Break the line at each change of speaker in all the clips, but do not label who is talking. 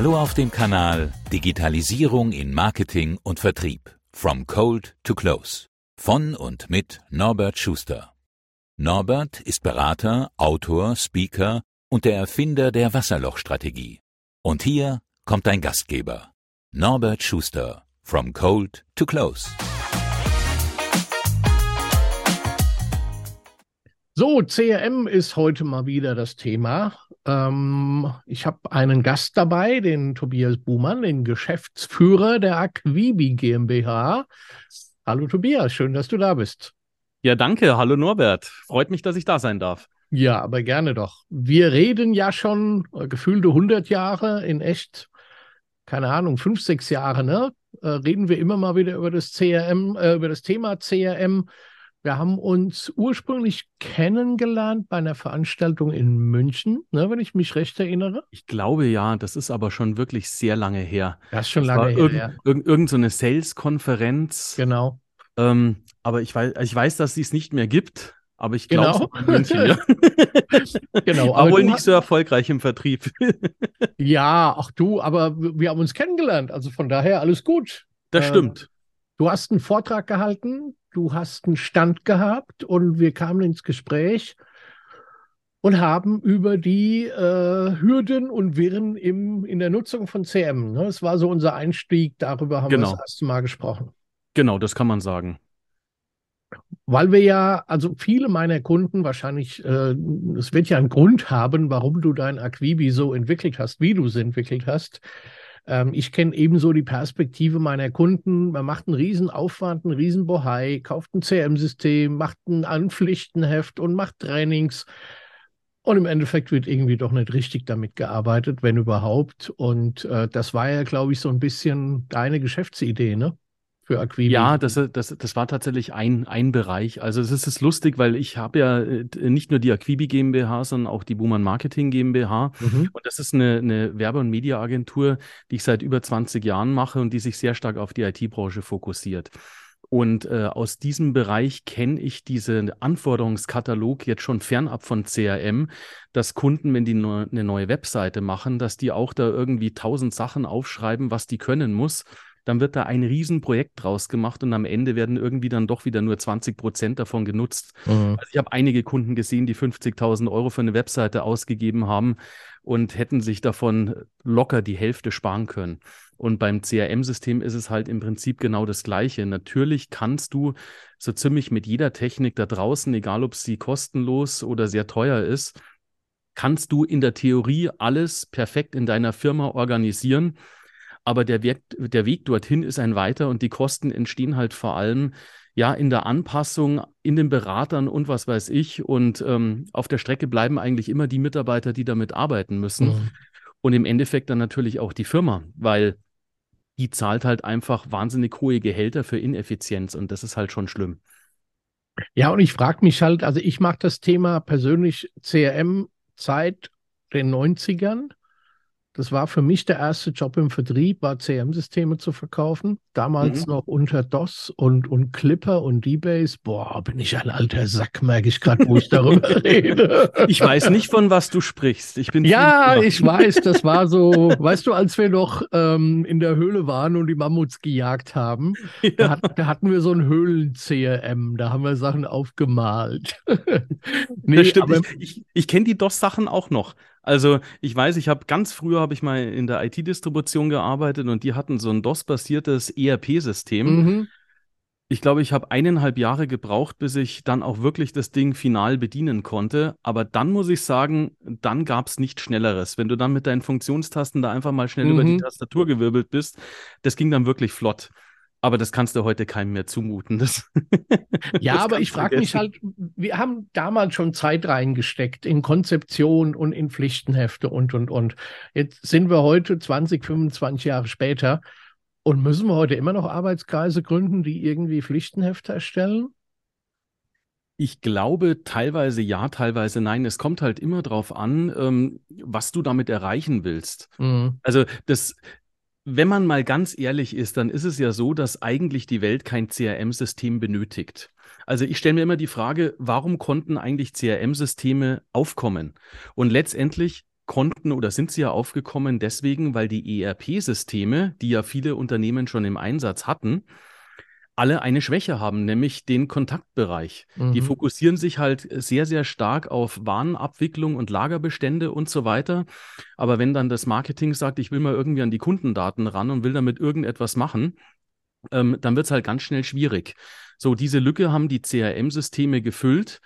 Hallo auf dem Kanal Digitalisierung in Marketing und Vertrieb. From Cold to Close. Von und mit Norbert Schuster. Norbert ist Berater, Autor, Speaker und der Erfinder der Wasserlochstrategie. Und hier kommt ein Gastgeber. Norbert Schuster. From Cold to Close.
So, CRM ist heute mal wieder das Thema. Ähm, ich habe einen Gast dabei, den Tobias Buhmann, den Geschäftsführer der Aquibi GmbH. Hallo Tobias, schön, dass du da bist.
Ja, danke. Hallo Norbert. Freut mich, dass ich da sein darf.
Ja, aber gerne doch. Wir reden ja schon äh, gefühlte 100 Jahre, in echt, keine Ahnung, fünf, sechs Jahre, ne? Äh, reden wir immer mal wieder über das CRM, äh, über das Thema CRM. Wir haben uns ursprünglich kennengelernt bei einer Veranstaltung in München, ne, wenn ich mich recht erinnere.
Ich glaube ja, das ist aber schon wirklich sehr lange her.
Das ist schon das lange her.
Irgend, ja. irgend, irgend so eine Sales-Konferenz.
Genau.
Ähm, aber ich weiß, ich weiß, dass sie es nicht mehr gibt. Aber ich glaube,
genau. München, ja.
genau. Aber wohl nicht so erfolgreich im Vertrieb.
ja, ach du, aber wir haben uns kennengelernt. Also von daher alles gut.
Das ähm, stimmt.
Du hast einen Vortrag gehalten du hast einen Stand gehabt und wir kamen ins Gespräch und haben über die äh, Hürden und Wirren im, in der Nutzung von CM. Ne? Das war so unser Einstieg, darüber haben genau. wir das erste Mal gesprochen.
Genau, das kann man sagen.
Weil wir ja, also viele meiner Kunden wahrscheinlich, äh, es wird ja einen Grund haben, warum du dein Aquibi so entwickelt hast, wie du es entwickelt hast. Ähm, ich kenne ebenso die Perspektive meiner Kunden. Man macht einen Riesenaufwand, einen Riesenbohai, kauft ein CM-System, macht ein Anpflichtenheft und macht Trainings. Und im Endeffekt wird irgendwie doch nicht richtig damit gearbeitet, wenn überhaupt. Und äh, das war ja, glaube ich, so ein bisschen deine Geschäftsidee, ne?
Für Aquivi? Ja, das, das, das war tatsächlich ein, ein Bereich. Also es ist lustig, weil ich habe ja äh, nicht nur die Aquibi GmbH, sondern auch die Buhmann Marketing GmbH. Mhm. Und das ist eine, eine Werbe- und Mediaagentur, die ich seit über 20 Jahren mache und die sich sehr stark auf die IT-Branche fokussiert. Und äh, aus diesem Bereich kenne ich diesen Anforderungskatalog jetzt schon fernab von CRM, dass Kunden, wenn die ne, eine neue Webseite machen, dass die auch da irgendwie tausend Sachen aufschreiben, was die können muss dann wird da ein Riesenprojekt draus gemacht und am Ende werden irgendwie dann doch wieder nur 20 Prozent davon genutzt. Mhm. Also ich habe einige Kunden gesehen, die 50.000 Euro für eine Webseite ausgegeben haben und hätten sich davon locker die Hälfte sparen können. Und beim CRM-System ist es halt im Prinzip genau das Gleiche. Natürlich kannst du so ziemlich mit jeder Technik da draußen, egal ob sie kostenlos oder sehr teuer ist, kannst du in der Theorie alles perfekt in deiner Firma organisieren aber der Weg, der Weg dorthin ist ein weiter und die Kosten entstehen halt vor allem ja in der Anpassung, in den Beratern und was weiß ich. Und ähm, auf der Strecke bleiben eigentlich immer die Mitarbeiter, die damit arbeiten müssen. Mhm. Und im Endeffekt dann natürlich auch die Firma, weil die zahlt halt einfach wahnsinnig hohe Gehälter für Ineffizienz und das ist halt schon schlimm.
Ja, und ich frage mich halt, also ich mache das Thema persönlich CRM seit den 90ern das war für mich der erste Job im Vertrieb, war CM-Systeme zu verkaufen. Damals mhm. noch unter DOS und, und Clipper und D-Base. Boah, bin ich ein alter Sack, merke ich gerade, wo ich darüber rede.
Ich weiß nicht, von was du sprichst. Ich bin
ja, ich weiß, das war so, weißt du, als wir noch ähm, in der Höhle waren und die Mammuts gejagt haben, ja. da, hat, da, hatten wir so ein Höhlen-CRM, da haben wir Sachen aufgemalt.
nee, aber, ich, ich, ich kenne die DOS-Sachen auch noch. Also ich weiß, ich habe ganz früher habe ich mal in der IT-Distribution gearbeitet und die hatten so ein DOS-basiertes ERP-System. Mhm. Ich glaube, ich habe eineinhalb Jahre gebraucht, bis ich dann auch wirklich das Ding final bedienen konnte. Aber dann muss ich sagen, dann gab es nichts Schnelleres. Wenn du dann mit deinen Funktionstasten da einfach mal schnell mhm. über die mhm. Tastatur gewirbelt bist, das ging dann wirklich flott. Aber das kannst du heute keinem mehr zumuten. Das,
ja, das aber ich frage mich halt, wir haben damals schon Zeit reingesteckt in Konzeption und in Pflichtenhefte und, und, und. Jetzt sind wir heute 20, 25 Jahre später und müssen wir heute immer noch Arbeitskreise gründen, die irgendwie Pflichtenhefte erstellen?
Ich glaube teilweise ja, teilweise nein. Es kommt halt immer darauf an, ähm, was du damit erreichen willst. Mhm. Also das, wenn man mal ganz ehrlich ist, dann ist es ja so, dass eigentlich die Welt kein CRM-System benötigt. Also ich stelle mir immer die Frage, warum konnten eigentlich CRM-Systeme aufkommen? Und letztendlich konnten oder sind sie ja aufgekommen deswegen, weil die ERP-Systeme, die ja viele Unternehmen schon im Einsatz hatten, alle eine Schwäche haben, nämlich den Kontaktbereich. Mhm. Die fokussieren sich halt sehr, sehr stark auf Warenabwicklung und Lagerbestände und so weiter. Aber wenn dann das Marketing sagt, ich will mal irgendwie an die Kundendaten ran und will damit irgendetwas machen, ähm, dann wird es halt ganz schnell schwierig. So, diese Lücke haben die CRM-Systeme gefüllt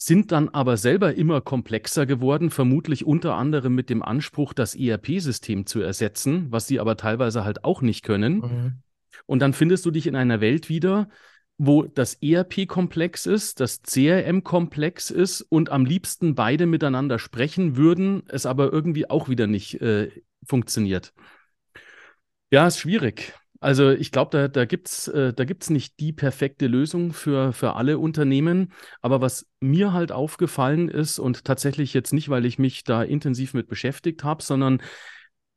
sind dann aber selber immer komplexer geworden, vermutlich unter anderem mit dem Anspruch, das ERP-System zu ersetzen, was sie aber teilweise halt auch nicht können. Mhm. Und dann findest du dich in einer Welt wieder, wo das ERP komplex ist, das CRM komplex ist und am liebsten beide miteinander sprechen würden, es aber irgendwie auch wieder nicht äh, funktioniert. Ja, ist schwierig. Also ich glaube, da, da gibt es äh, gibt's nicht die perfekte Lösung für, für alle Unternehmen. Aber was mir halt aufgefallen ist und tatsächlich jetzt nicht, weil ich mich da intensiv mit beschäftigt habe, sondern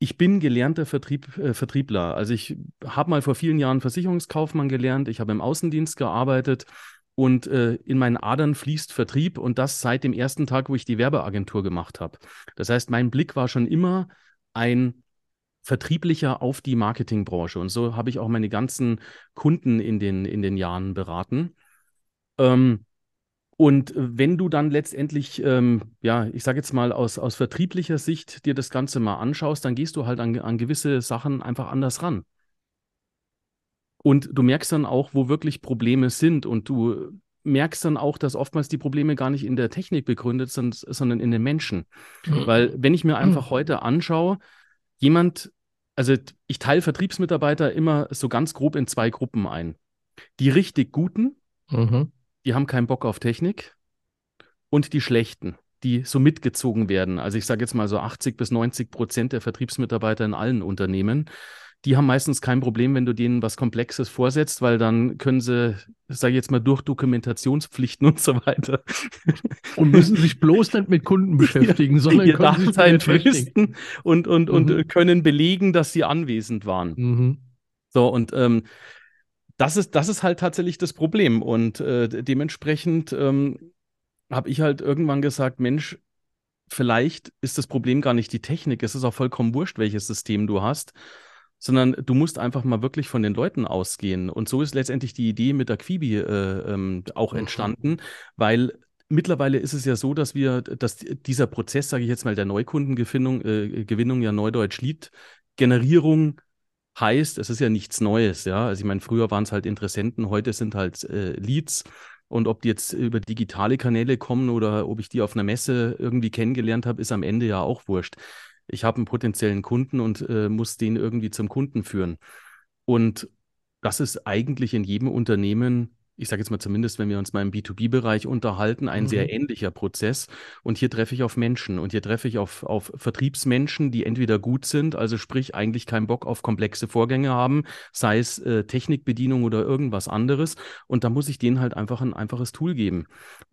ich bin gelernter Vertrieb, äh, Vertriebler. Also ich habe mal vor vielen Jahren Versicherungskaufmann gelernt. Ich habe im Außendienst gearbeitet und äh, in meinen Adern fließt Vertrieb und das seit dem ersten Tag, wo ich die Werbeagentur gemacht habe. Das heißt, mein Blick war schon immer ein vertrieblicher auf die Marketingbranche. Und so habe ich auch meine ganzen Kunden in den, in den Jahren beraten. Ähm, und wenn du dann letztendlich, ähm, ja, ich sage jetzt mal aus, aus vertrieblicher Sicht dir das Ganze mal anschaust, dann gehst du halt an, an gewisse Sachen einfach anders ran. Und du merkst dann auch, wo wirklich Probleme sind. Und du merkst dann auch, dass oftmals die Probleme gar nicht in der Technik begründet sind, sondern in den Menschen. Mhm. Weil wenn ich mir einfach mhm. heute anschaue, jemand, also ich teile Vertriebsmitarbeiter immer so ganz grob in zwei Gruppen ein. Die richtig guten, mhm. Die haben keinen Bock auf Technik und die schlechten, die so mitgezogen werden. Also ich sage jetzt mal so 80 bis 90 Prozent der Vertriebsmitarbeiter in allen Unternehmen die haben meistens kein Problem, wenn du denen was Komplexes vorsetzt, weil dann können sie, sage ich jetzt mal, durch Dokumentationspflichten und so weiter.
Und müssen sich bloß nicht mit Kunden beschäftigen, ja, sondern können sich
halt fristen und, und, mhm. und können belegen, dass sie anwesend waren. Mhm. So, und ähm, das ist, das ist halt tatsächlich das Problem. Und äh, dementsprechend ähm, habe ich halt irgendwann gesagt, Mensch, vielleicht ist das Problem gar nicht die Technik. Es ist auch vollkommen wurscht, welches System du hast sondern du musst einfach mal wirklich von den Leuten ausgehen. Und so ist letztendlich die Idee mit der Quibi äh, ähm, auch mhm. entstanden, weil mittlerweile ist es ja so, dass wir, dass dieser Prozess, sage ich jetzt mal, der Neukundengewinnung, äh, Gewinnung ja Neudeutsch Lead-Generierung heißt, es ist ja nichts Neues, ja. Also ich meine, früher waren es halt Interessenten, heute sind halt äh, Leads. Und ob die jetzt über digitale Kanäle kommen oder ob ich die auf einer Messe irgendwie kennengelernt habe, ist am Ende ja auch wurscht ich habe einen potenziellen Kunden und äh, muss den irgendwie zum Kunden führen. Und das ist eigentlich in jedem Unternehmen ich sage jetzt mal zumindest, wenn wir uns mal im B2B-Bereich unterhalten, ein mhm. sehr ähnlicher Prozess. Und hier treffe ich auf Menschen und hier treffe ich auf, auf Vertriebsmenschen, die entweder gut sind, also sprich eigentlich keinen Bock auf komplexe Vorgänge haben, sei es äh, Technikbedienung oder irgendwas anderes. Und da muss ich denen halt einfach ein einfaches Tool geben.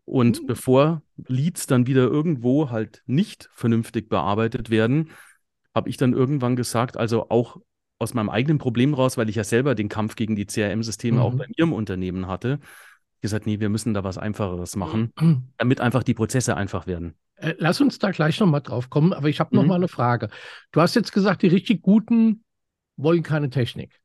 Und mhm. bevor Leads dann wieder irgendwo halt nicht vernünftig bearbeitet werden, habe ich dann irgendwann gesagt, also auch aus meinem eigenen Problem raus, weil ich ja selber den Kampf gegen die CRM-Systeme mhm. auch bei mir im Unternehmen hatte, gesagt, nee, wir müssen da was Einfacheres machen, damit einfach die Prozesse einfach werden.
Äh, lass uns da gleich nochmal drauf kommen, aber ich habe mhm. mal eine Frage. Du hast jetzt gesagt, die richtig Guten wollen keine Technik.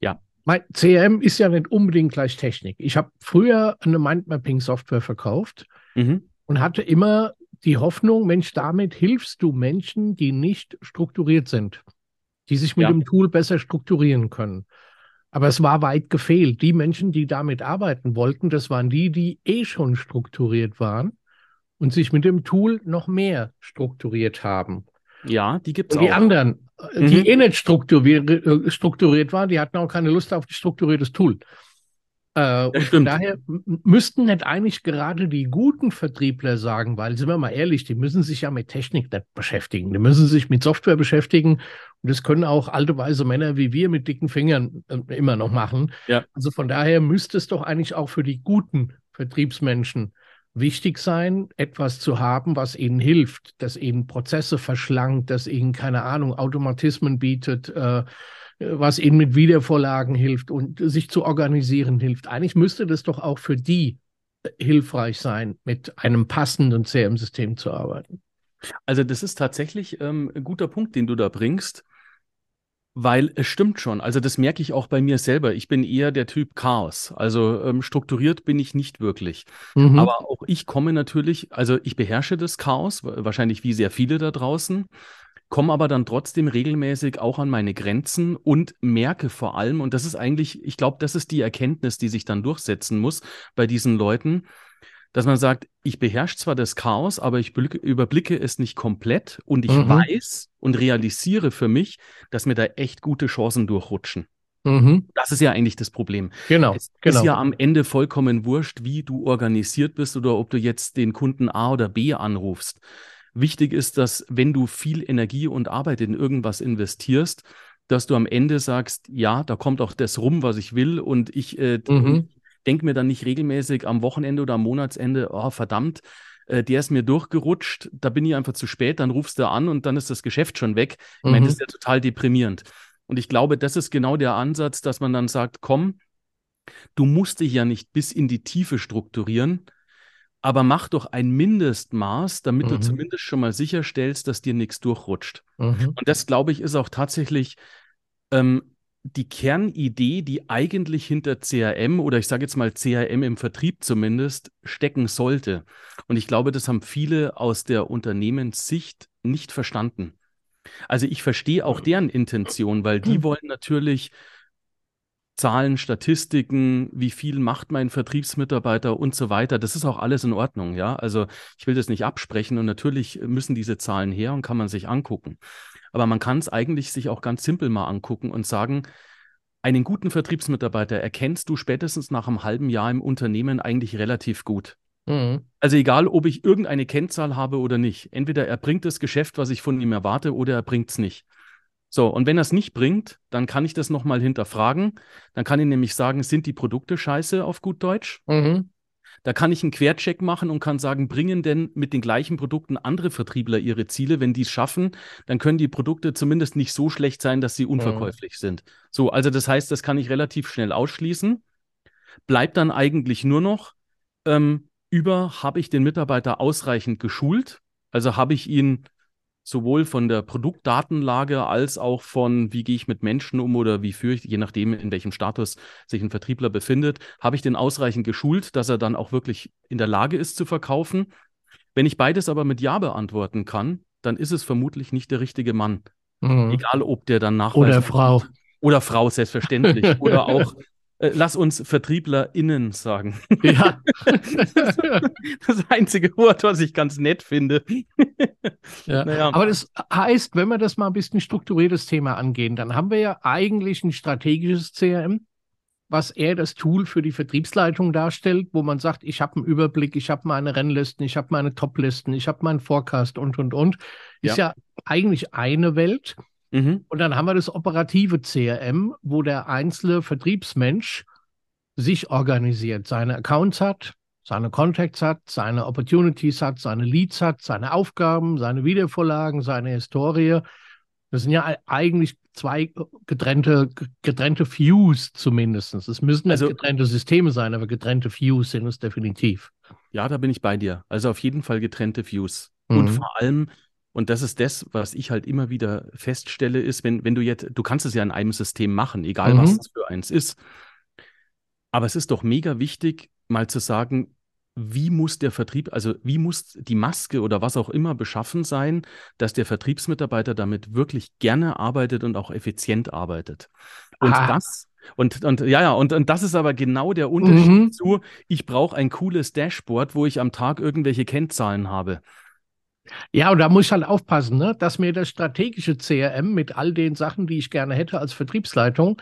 Ja.
Mein CRM ist ja nicht unbedingt gleich Technik. Ich habe früher eine Mindmapping-Software verkauft mhm. und hatte immer die Hoffnung, Mensch, damit hilfst du Menschen, die nicht strukturiert sind die sich mit ja. dem Tool besser strukturieren können. Aber es war weit gefehlt. Die Menschen, die damit arbeiten wollten, das waren die, die eh schon strukturiert waren und sich mit dem Tool noch mehr strukturiert haben.
Ja, die gibt es
auch. Die anderen, mhm. die eh nicht strukturiert, äh, strukturiert waren, die hatten auch keine Lust auf ein strukturiertes Tool. Äh, und von daher müssten nicht eigentlich gerade die guten Vertriebler sagen, weil, sind wir mal ehrlich, die müssen sich ja mit Technik nicht beschäftigen. Die müssen sich mit Software beschäftigen. Und das können auch alte weise Männer wie wir mit dicken Fingern äh, immer noch machen. Ja. Also von daher müsste es doch eigentlich auch für die guten Vertriebsmenschen wichtig sein, etwas zu haben, was ihnen hilft, das ihnen Prozesse verschlankt, das ihnen, keine Ahnung, Automatismen bietet, äh, was ihnen mit Wiedervorlagen hilft und sich zu organisieren hilft. Eigentlich müsste das doch auch für die hilfreich sein, mit einem passenden CRM-System zu arbeiten.
Also das ist tatsächlich ähm, ein guter Punkt, den du da bringst. Weil es stimmt schon. Also das merke ich auch bei mir selber. Ich bin eher der Typ Chaos. Also ähm, strukturiert bin ich nicht wirklich. Mhm. Aber auch ich komme natürlich, also ich beherrsche das Chaos, wahrscheinlich wie sehr viele da draußen, komme aber dann trotzdem regelmäßig auch an meine Grenzen und merke vor allem, und das ist eigentlich, ich glaube, das ist die Erkenntnis, die sich dann durchsetzen muss bei diesen Leuten, dass man sagt, ich beherrsche zwar das Chaos, aber ich überblicke es nicht komplett und ich mhm. weiß und realisiere für mich, dass mir da echt gute Chancen durchrutschen. Mhm. Das ist ja eigentlich das Problem.
Genau.
Es
genau.
ist ja am Ende vollkommen wurscht, wie du organisiert bist oder ob du jetzt den Kunden A oder B anrufst. Wichtig ist, dass wenn du viel Energie und Arbeit in irgendwas investierst, dass du am Ende sagst, ja, da kommt auch das rum, was ich will und ich, äh, mhm denke mir dann nicht regelmäßig am Wochenende oder am Monatsende, oh verdammt, äh, der ist mir durchgerutscht, da bin ich einfach zu spät, dann rufst du an und dann ist das Geschäft schon weg. Ich mhm. meine, das ist ja total deprimierend. Und ich glaube, das ist genau der Ansatz, dass man dann sagt, komm, du musst dich ja nicht bis in die Tiefe strukturieren, aber mach doch ein Mindestmaß, damit mhm. du zumindest schon mal sicherstellst, dass dir nichts durchrutscht. Mhm. Und das, glaube ich, ist auch tatsächlich ähm, die Kernidee, die eigentlich hinter CRM oder ich sage jetzt mal CRM im Vertrieb zumindest stecken sollte. Und ich glaube, das haben viele aus der Unternehmenssicht nicht verstanden. Also ich verstehe auch deren Intention, weil die wollen natürlich Zahlen, Statistiken, wie viel macht mein Vertriebsmitarbeiter und so weiter. Das ist auch alles in Ordnung, ja. Also ich will das nicht absprechen und natürlich müssen diese Zahlen her und kann man sich angucken. Aber man kann es eigentlich sich auch ganz simpel mal angucken und sagen, einen guten Vertriebsmitarbeiter erkennst du spätestens nach einem halben Jahr im Unternehmen eigentlich relativ gut. Mhm. Also egal, ob ich irgendeine Kennzahl habe oder nicht. Entweder er bringt das Geschäft, was ich von ihm erwarte, oder er bringt es nicht. So, und wenn er es nicht bringt, dann kann ich das nochmal hinterfragen. Dann kann ich nämlich sagen, sind die Produkte scheiße auf gut Deutsch? Mhm. Da kann ich einen Quercheck machen und kann sagen, bringen denn mit den gleichen Produkten andere Vertriebler ihre Ziele? Wenn die es schaffen, dann können die Produkte zumindest nicht so schlecht sein, dass sie mhm. unverkäuflich mhm. sind. So, also das heißt, das kann ich relativ schnell ausschließen. Bleibt dann eigentlich nur noch ähm, über, habe ich den Mitarbeiter ausreichend geschult? Also habe ich ihn sowohl von der Produktdatenlage als auch von, wie gehe ich mit Menschen um oder wie führe ich, je nachdem, in welchem Status sich ein Vertriebler befindet, habe ich den ausreichend geschult, dass er dann auch wirklich in der Lage ist zu verkaufen. Wenn ich beides aber mit Ja beantworten kann, dann ist es vermutlich nicht der richtige Mann. Mhm. Egal, ob der dann nachweist.
Oder Frau.
Oder Frau, selbstverständlich. oder auch äh, lass uns VertrieblerInnen sagen.
Ja.
das einzige Wort, was ich ganz nett finde.
ja. Naja. Aber das heißt, wenn wir das mal ein bisschen strukturiertes Thema angehen, dann haben wir ja eigentlich ein strategisches CRM, was eher das Tool für die Vertriebsleitung darstellt, wo man sagt, ich habe einen Überblick, ich habe meine Rennlisten, ich habe meine Toplisten, ich habe meinen Forecast und, und, und. Ist ja, ja eigentlich eine Welt. Mhm. Und dann haben wir das operative CRM, wo der einzelne Vertriebsmensch sich organisiert, seine Accounts hat, seine Contacts hat, seine Opportunities hat, seine Leads hat, seine Aufgaben, seine Wiedervorlagen, seine Historie. Das sind ja eigentlich zwei getrennte, getrennte Views zumindest. Es müssen also, getrennte Systeme sein, aber getrennte Views sind es definitiv.
Ja, da bin ich bei dir. Also auf jeden Fall getrennte Views. Mhm. Und vor allem und das ist das, was ich halt immer wieder feststelle, ist, wenn, wenn du jetzt, du kannst es ja in einem System machen, egal mhm. was es für eins ist. Aber es ist doch mega wichtig, mal zu sagen, wie muss der Vertrieb, also wie muss die Maske oder was auch immer beschaffen sein, dass der Vertriebsmitarbeiter damit wirklich gerne arbeitet und auch effizient arbeitet. Und ah. das, und, und ja, ja, und, und das ist aber genau der Unterschied mhm. zu, ich brauche ein cooles Dashboard, wo ich am Tag irgendwelche Kennzahlen habe.
Ja, und da muss ich halt aufpassen, ne, dass mir das strategische CRM mit all den Sachen, die ich gerne hätte als Vertriebsleitung,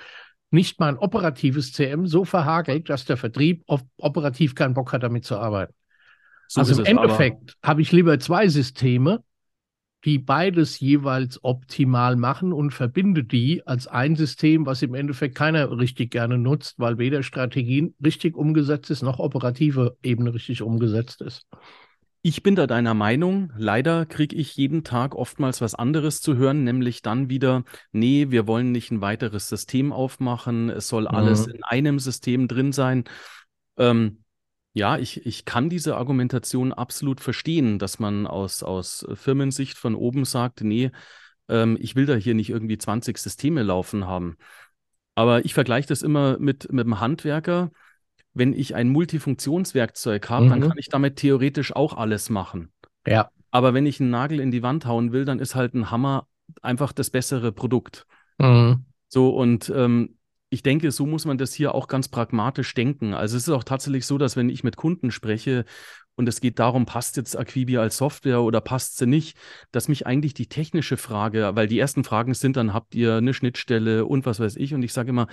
nicht mein operatives CRM so verhagelt, dass der Vertrieb op operativ keinen Bock hat, damit zu arbeiten. So also im Endeffekt habe ich lieber zwei Systeme, die beides jeweils optimal machen und verbinde die als ein System, was im Endeffekt keiner richtig gerne nutzt, weil weder Strategien richtig umgesetzt ist, noch operative Ebene richtig umgesetzt ist.
Ich bin da deiner Meinung. Leider kriege ich jeden Tag oftmals was anderes zu hören, nämlich dann wieder, nee, wir wollen nicht ein weiteres System aufmachen, es soll mhm. alles in einem System drin sein. Ähm, Ja, ich, ich kann diese Argumentation absolut verstehen, dass man aus, aus Firmensicht von oben sagt, nee, ähm, ich will da hier nicht irgendwie 20 Systeme laufen haben. Aber ich vergleiche das immer mit, mit einem Handwerker. Wenn ich ein Multifunktionswerkzeug habe, mhm. dann kann ich damit theoretisch auch alles machen.
Ja.
Aber wenn ich einen Nagel in die Wand hauen will, dann ist halt ein Hammer einfach das bessere Produkt. Mhm. So, und ähm, ich denke, so muss man das hier auch ganz pragmatisch denken. Also es ist auch tatsächlich so, dass wenn ich mit Kunden spreche und es geht darum, passt jetzt Aquibi als Software oder passt sie nicht, dass mich eigentlich die technische Frage, weil die ersten Fragen sind dann, habt ihr eine Schnittstelle und was weiß ich? Und ich sage immer,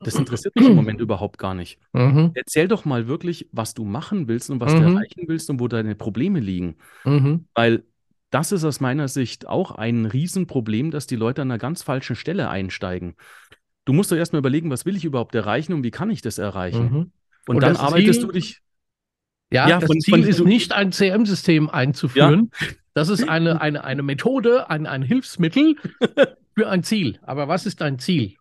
das interessiert mich im Moment überhaupt gar nicht. Mhm. Erzähl doch mal wirklich, was du machen willst und was mhm. du erreichen willst und wo deine Probleme liegen. Mhm. Weil das ist aus meiner Sicht auch ein Riesenproblem, dass die Leute an einer ganz falschen Stelle einsteigen. Du musst doch erstmal überlegen, was will ich überhaupt erreichen und wie kann ich das erreichen? Mhm. Und, und dann arbeitest Ziel, du dich.
Ja, ja das von, Ziel von, ist nicht ein CM-System einzuführen. Ja. Das ist eine, eine, eine Methode, ein, ein Hilfsmittel für ein Ziel. Aber was ist dein Ziel?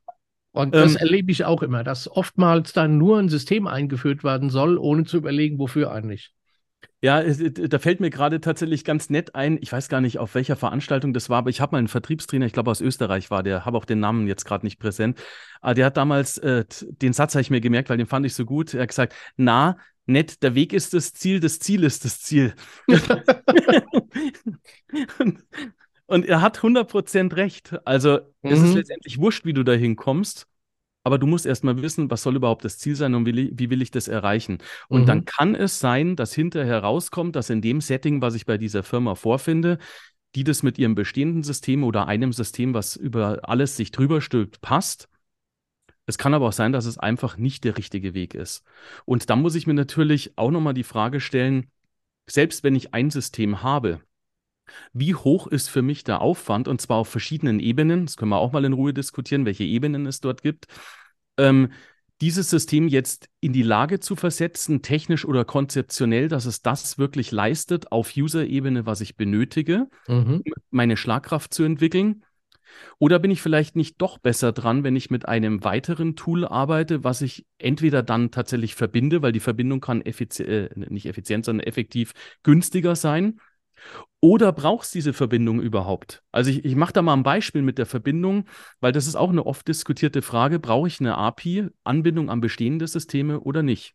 Und das ähm, erlebe ich auch immer, dass oftmals dann nur ein System eingeführt werden soll, ohne zu überlegen, wofür eigentlich.
Ja, da fällt mir gerade tatsächlich ganz nett ein. Ich weiß gar nicht, auf welcher Veranstaltung das war, aber ich habe mal einen Vertriebstrainer, ich glaube aus Österreich war der, habe auch den Namen jetzt gerade nicht präsent. Aber der hat damals, äh, den Satz habe ich mir gemerkt, weil den fand ich so gut. Er hat gesagt, na, nett, der Weg ist das Ziel, das Ziel ist das Ziel. und, er hat 100% recht. Also mhm. es ist mhm. letztendlich wurscht, wie du dahin kommst aber du musst erstmal wissen, was soll überhaupt das Ziel sein und wie, wie will ich das erreichen. Und mhm. dann kann es sein, dass hinterher rauskommt, dass in dem Setting, was ich bei dieser Firma vorfinde, die das mit ihrem bestehenden System oder einem System, was über alles sich drüber stülpt, passt. Es kann aber auch sein, dass es einfach nicht der richtige Weg ist. Und dann muss ich mir natürlich auch nochmal die Frage stellen, selbst wenn ich ein System habe, wie hoch ist für mich der Aufwand und zwar auf verschiedenen Ebenen? Das können wir auch mal in Ruhe diskutieren, welche Ebenen es dort gibt. Ähm, dieses System jetzt in die Lage zu versetzen, technisch oder konzeptionell, dass es das wirklich leistet auf User-Ebene, was ich benötige, mhm. um meine Schlagkraft zu entwickeln. Oder bin ich vielleicht nicht doch besser dran, wenn ich mit einem weiteren Tool arbeite, was ich entweder dann tatsächlich verbinde, weil die Verbindung kann effizi äh, nicht effizient, sondern effektiv günstiger sein oder brauchst du diese Verbindung überhaupt? Also ich, ich mache da mal ein Beispiel mit der Verbindung, weil das ist auch eine oft diskutierte Frage. Brauche ich eine API, Anbindung an bestehende Systeme oder nicht?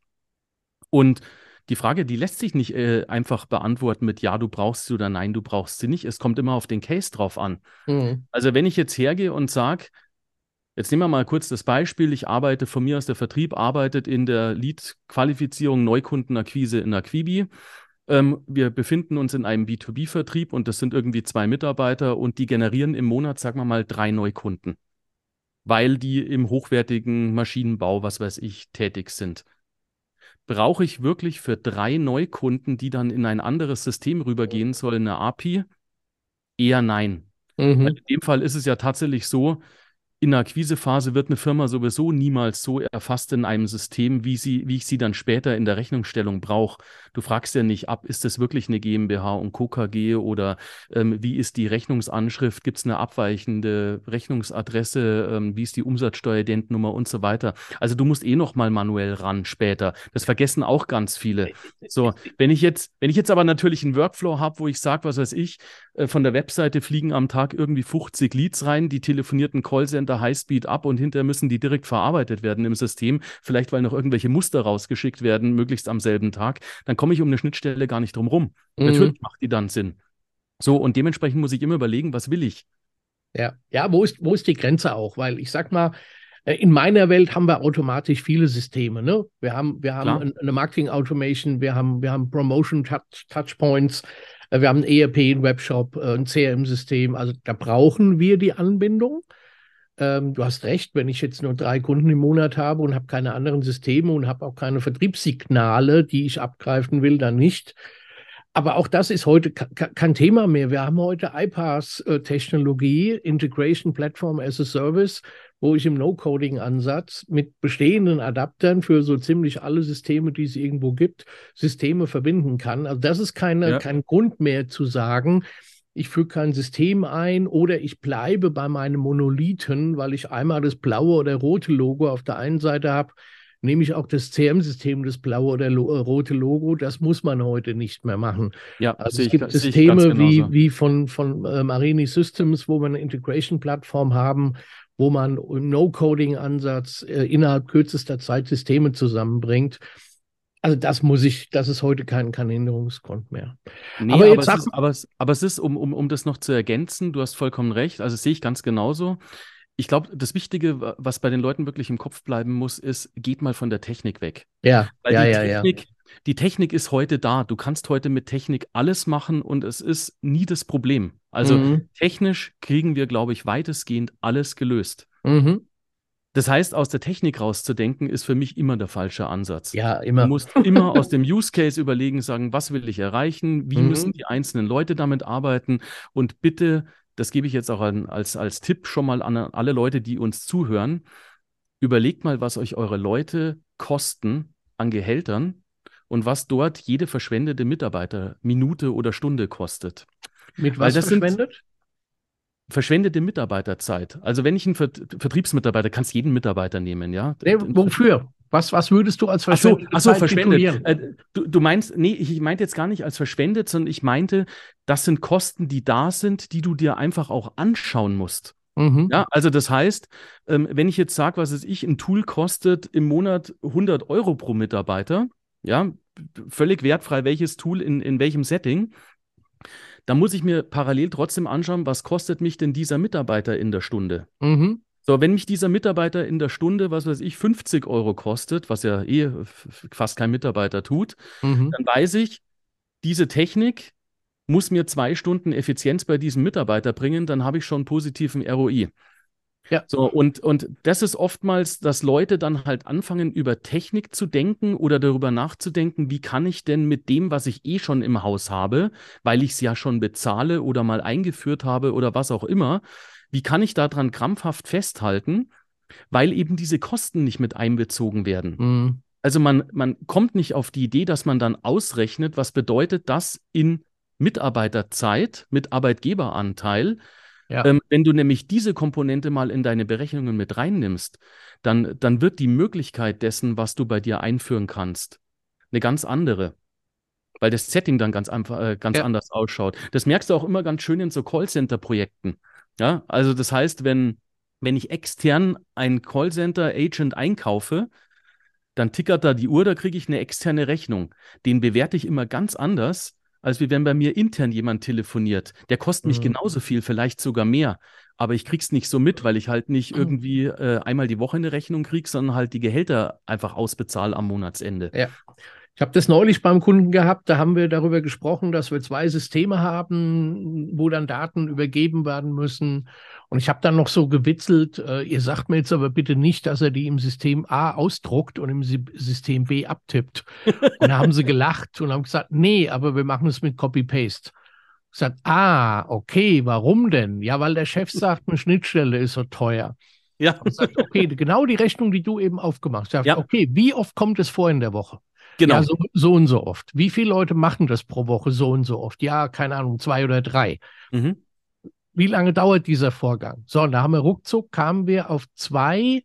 Und die Frage, die lässt sich nicht äh, einfach beantworten mit Ja, du brauchst sie oder Nein, du brauchst sie nicht. Es kommt immer auf den Case drauf an. Mhm. Also wenn ich jetzt hergehe und sage, Jetzt nehmen wir mal kurz das Beispiel. Ich arbeite von mir aus der Vertrieb, arbeitet in der Lead-Qualifizierung Neukundenakquise in Aquibi ähm, wir befinden uns in einem B2B-Vertrieb und das sind irgendwie zwei Mitarbeiter und die generieren im Monat, sagen wir mal, drei Neukunden, weil die im hochwertigen Maschinenbau, was weiß ich, tätig sind. Brauche ich wirklich für drei Neukunden, die dann in ein anderes System rübergehen sollen, eine API? Eher nein. Mhm. In dem Fall ist es ja tatsächlich so, in der Akquisephase wird eine Firma sowieso niemals so erfasst in einem System, wie, sie, wie ich sie dann später in der Rechnungsstellung brauche. Du fragst ja nicht ab, ist das wirklich eine GmbH und Co. Oder ähm, wie ist die Rechnungsanschrift, gibt es eine abweichende Rechnungsadresse, ähm, wie ist die Umsatzsteuerdentnummer und so weiter. Also du musst eh noch mal manuell ran später. Das vergessen auch ganz viele. So, wenn ich jetzt, wenn ich jetzt aber natürlich einen Workflow habe, wo ich sage, was weiß ich, äh, von der Webseite fliegen am Tag irgendwie 50 Leads rein, die telefonierten Callcenter der Highspeed ab und hinterher müssen die direkt verarbeitet werden im System, vielleicht weil noch irgendwelche Muster rausgeschickt werden, möglichst am selben Tag, dann komme ich um eine Schnittstelle gar nicht drum rum. Mhm. Natürlich macht die dann Sinn. So, und dementsprechend muss ich immer überlegen, was will ich?
Ja, ja, wo ist, wo ist die Grenze auch? Weil ich sag mal, äh, in meiner Welt haben wir automatisch viele Systeme. Ne? Wir haben, wir haben eine Marketing Automation, wir haben, wir haben Promotion Touch, Touchpoints, äh, wir haben ein ERP, ein Webshop, äh, ein CRM-System. Also da brauchen wir die Anbindung. Ähm, du hast recht, wenn ich jetzt nur drei Kunden im Monat habe und habe keine anderen Systeme und habe auch keine Vertriebssignale, die ich abgreifen will, dann nicht. Aber auch das ist heute kein Thema mehr. Wir haben heute iPaaS-Technologie, Integration Platform as a Service, wo ich im No-Coding-Ansatz mit bestehenden Adaptern für so ziemlich alle Systeme, die es irgendwo gibt, Systeme verbinden kann. Also das ist keine, ja. kein Grund mehr zu sagen, ich füge kein System ein oder ich bleibe bei meinem Monolithen, weil ich einmal das blaue oder rote Logo auf der einen Seite habe, nehme ich auch das CM-System, das blaue oder lo äh, rote Logo, das muss man heute nicht mehr machen.
Ja,
also es gibt Systeme wie, wie von, von äh, Marini Systems, wo wir eine Integration-Plattform haben, wo man im No-Coding-Ansatz äh, innerhalb kürzester Zeit Systeme zusammenbringt. Also das muss ich, das ist heute kein, kein Hinderungsgrund mehr.
Nee, aber, aber, es ist, aber, es, aber es ist, um, um, um das noch zu ergänzen, du hast vollkommen recht, also sehe ich ganz genauso. Ich glaube, das Wichtige, was bei den Leuten wirklich im Kopf bleiben muss, ist, geht mal von der Technik weg.
Ja,
Weil
ja,
die
ja,
Technik,
ja.
Die Technik ist heute da. Du kannst heute mit Technik alles machen und es ist nie das Problem. Also mhm. technisch kriegen wir, glaube ich, weitestgehend alles gelöst.
Mhm.
Das heißt, aus der Technik rauszudenken, ist für mich immer der falsche Ansatz.
Ja, immer.
Du musst immer aus dem Use Case überlegen, sagen, was will ich erreichen, wie mhm. müssen die einzelnen Leute damit arbeiten und bitte, das gebe ich jetzt auch an, als, als Tipp schon mal an alle Leute, die uns zuhören, überlegt mal, was euch eure Leute kosten an Gehältern und was dort jede verschwendete Mitarbeiter Minute oder Stunde kostet.
Mit was verschwendet? Sind,
verschwendete Mitarbeiterzeit. Also wenn ich einen Vertriebsmitarbeiter, kannst jeden Mitarbeiter nehmen, ja?
Nee, wofür? Was, was würdest du als
verschwendet? Ach so, ach so verschwendet. Äh, du, du, meinst, nee, ich, ich meinte jetzt gar nicht als verschwendet, sondern ich meinte, das sind Kosten, die da sind, die du dir einfach auch anschauen musst.
Mhm.
Ja, also das heißt, ähm, wenn ich jetzt sage, was es ich, ein Tool kostet im Monat 100 Euro pro Mitarbeiter, ja, völlig wertfrei, welches Tool in, in welchem Setting, da muss ich mir parallel trotzdem anschauen, was kostet mich denn dieser Mitarbeiter in der Stunde?
Mhm.
So, wenn mich dieser Mitarbeiter in der Stunde, was weiß ich, 50 Euro kostet, was ja eh fast kein Mitarbeiter tut,
mhm.
dann weiß ich, diese Technik muss mir zwei Stunden Effizienz bei diesem Mitarbeiter bringen, dann habe ich schon einen positiven ROI.
Ja.
So, und, und das ist oftmals, dass Leute dann halt anfangen, über Technik zu denken oder darüber nachzudenken, wie kann ich denn mit dem, was ich eh schon im Haus habe, weil ich es ja schon bezahle oder mal eingeführt habe oder was auch immer, wie kann ich daran krampfhaft festhalten, weil eben diese Kosten nicht mit einbezogen werden.
Mhm.
Also man, man kommt nicht auf die Idee, dass man dann ausrechnet, was bedeutet das in Mitarbeiterzeit mit Arbeitgeberanteil,
ja.
Ähm, wenn du nämlich diese Komponente mal in deine Berechnungen mit reinnimmst, dann, dann wird die Möglichkeit dessen, was du bei dir einführen kannst, eine ganz andere. Weil das Setting dann ganz, einfach, äh, ganz ja. anders ausschaut. Das merkst du auch immer ganz schön in so Callcenter-Projekten. Ja, also das heißt, wenn, wenn ich extern ein Callcenter-Agent einkaufe, dann tickert da die Uhr, da kriege ich eine externe Rechnung. Den bewerte ich immer ganz anders, als wie wenn bei mir intern jemand telefoniert. Der kostet mich mhm. genauso viel, vielleicht sogar mehr. Aber ich krieg's nicht so mit, weil ich halt nicht mhm. irgendwie äh, einmal die Woche eine Rechnung krieg, sondern halt die Gehälter einfach ausbezahle am Monatsende.
Ja. Ich habe das neulich beim Kunden gehabt, da haben wir darüber gesprochen, dass wir zwei Systeme haben, wo dann Daten übergeben werden müssen. Und ich habe dann noch so gewitzelt, äh, ihr sagt mir jetzt aber bitte nicht, dass er die im System A ausdruckt und im System B abtippt. Und da haben sie gelacht und haben gesagt, nee, aber wir machen es mit Copy-Paste. Ich gesagt, ah, okay, warum denn? Ja, weil der Chef sagt, eine Schnittstelle ist so teuer.
Ja.
Sagt, okay, genau die Rechnung, die du eben aufgemacht hast. Ja. Okay, wie oft kommt es vor in der Woche?
Genau. Ja,
so, so, und so oft. Wie viele Leute machen das pro Woche so und so oft? Ja, keine Ahnung, zwei oder drei.
Mhm.
Wie lange dauert dieser Vorgang? So, und da haben wir ruckzuck, kamen wir auf zwei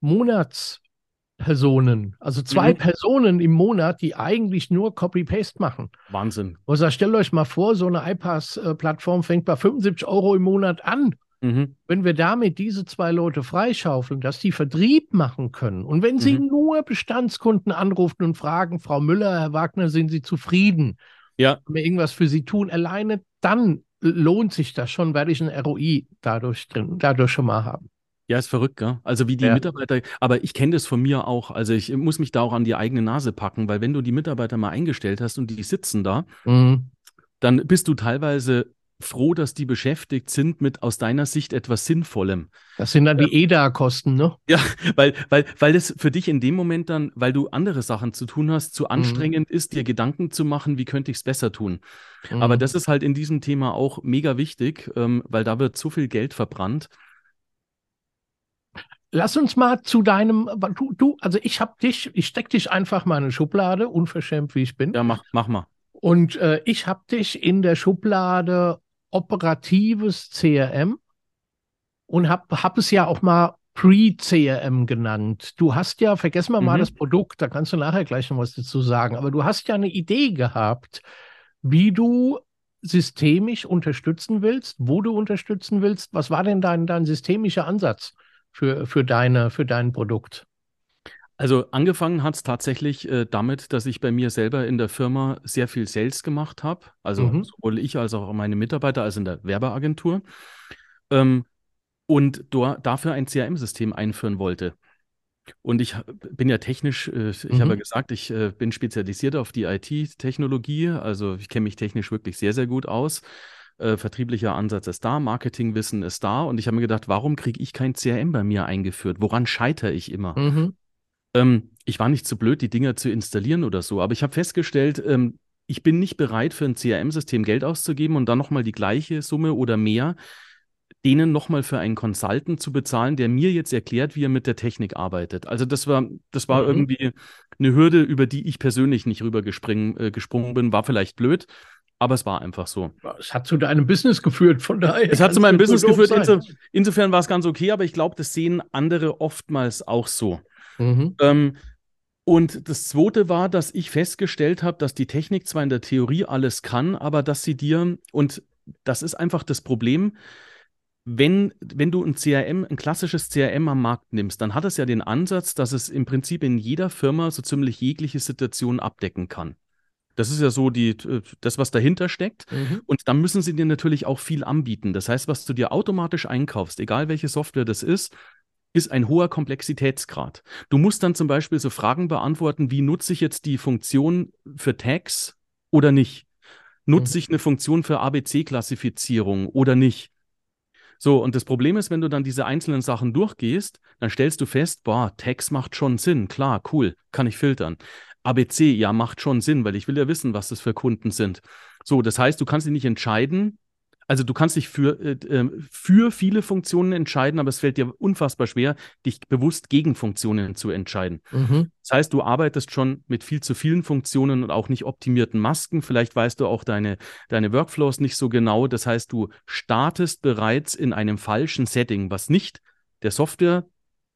Monatspersonen, also zwei mhm. Personen im Monat, die eigentlich nur Copy-Paste machen.
Wahnsinn.
Also stellt euch mal vor, so eine iPass-Plattform fängt bei 75 Euro im Monat an.
Mhm.
Wenn wir damit diese zwei Leute freischaufeln, dass die Vertrieb machen können und wenn sie mhm. nur Bestandskunden anrufen und fragen, Frau Müller, Herr Wagner, sind Sie zufrieden?
Ja.
Wenn wir irgendwas für Sie tun, alleine dann lohnt sich das schon, weil ich ein ROI dadurch drin, dadurch schon mal haben.
Ja, ist verrückt, gell? Also wie die ja. Mitarbeiter, aber ich kenne das von mir auch. Also ich muss mich da auch an die eigene Nase packen, weil wenn du die Mitarbeiter mal eingestellt hast und die sitzen da,
mhm.
dann bist du teilweise froh, dass die beschäftigt sind mit aus deiner Sicht etwas Sinnvollem.
Das sind dann die EDA-Kosten, ne?
Ja, weil, weil, weil das für dich in dem Moment dann, weil du andere Sachen zu tun hast, zu mhm. anstrengend mhm. ist, dir Gedanken zu machen, wie könnte ich es besser tun. Mhm. Aber das ist halt in diesem Thema auch mega wichtig, ähm, weil da wird so viel Geld verbrannt.
Lass uns mal zu deinem, du, du also ich habe dich, ich steck dich einfach mal in eine Schublade, unverschämt wie ich bin.
Ja, mach, mach mal.
Und äh, ich habe dich in der Schublade operatives CRM und habe hab es ja auch mal Pre-CRM genannt. Du hast ja, vergessen wir mhm. mal das Produkt, da kannst du nachher gleich noch was dazu sagen, aber du hast ja eine Idee gehabt, wie du systemisch unterstützen willst, wo du unterstützen willst. Was war denn dein, dein systemischer Ansatz für, für, deine, für dein Produkt?
Also angefangen hat es tatsächlich äh, damit, dass ich bei mir selber in der Firma sehr viel Sales gemacht habe. Also mhm. sowohl ich als auch meine Mitarbeiter, also in der Werbeagentur. Ähm, und dafür ein CRM-System einführen wollte. Und ich bin ja technisch, äh, ich mhm. habe ja gesagt, ich äh, bin spezialisiert auf die IT-Technologie. Also ich kenne mich technisch wirklich sehr, sehr gut aus. Äh, vertrieblicher Ansatz ist da, Marketingwissen ist da. Und ich habe mir gedacht, warum kriege ich kein CRM bei mir eingeführt? Woran scheitere ich immer? Mhm. Ähm, ich war nicht zu blöd, die Dinger zu installieren oder so, aber ich habe festgestellt, ähm, ich bin nicht bereit, für ein CRM-System Geld auszugeben und dann nochmal die gleiche Summe oder mehr denen nochmal für einen Consultant zu bezahlen, der mir jetzt erklärt, wie er mit der Technik arbeitet. Also das war, das war mhm. irgendwie eine Hürde, über die ich persönlich nicht rüber äh, gesprungen bin. War vielleicht blöd, aber es war einfach so.
Es hat zu deinem Business geführt, von daher.
Es hat zu meinem Business geführt. Inso, insofern war es ganz okay, aber ich glaube, das sehen andere oftmals auch so. Mhm. Ähm, und das Zweite war, dass ich festgestellt habe, dass die Technik zwar in der Theorie alles kann, aber dass sie dir, und das ist einfach das Problem, wenn, wenn du ein CRM, ein klassisches CRM am Markt nimmst, dann hat es ja den Ansatz, dass es im Prinzip in jeder Firma so ziemlich jegliche Situation abdecken kann. Das ist ja so die, das, was dahinter steckt. Mhm. Und dann müssen sie dir natürlich auch viel anbieten. Das heißt, was du dir automatisch einkaufst, egal welche Software das ist, ist ein hoher Komplexitätsgrad. Du musst dann zum Beispiel so Fragen beantworten, wie nutze ich jetzt die Funktion für Tags oder nicht? Nutze mhm. ich eine Funktion für ABC-Klassifizierung oder nicht? So, und das Problem ist, wenn du dann diese einzelnen Sachen durchgehst, dann stellst du fest, boah, Text macht schon Sinn, klar, cool, kann ich filtern. ABC, ja, macht schon Sinn, weil ich will ja wissen, was das für Kunden sind. So, das heißt, du kannst dich nicht entscheiden, also du kannst dich für, äh, ähm, für viele Funktionen entscheiden, aber es fällt dir unfassbar schwer, dich bewusst gegen Funktionen zu entscheiden. Mhm. Das heißt, du arbeitest schon mit viel zu vielen Funktionen und auch nicht optimierten Masken. Vielleicht weißt du auch deine, deine Workflows nicht so genau. Das heißt, du startest bereits in einem falschen Setting, was nicht der Software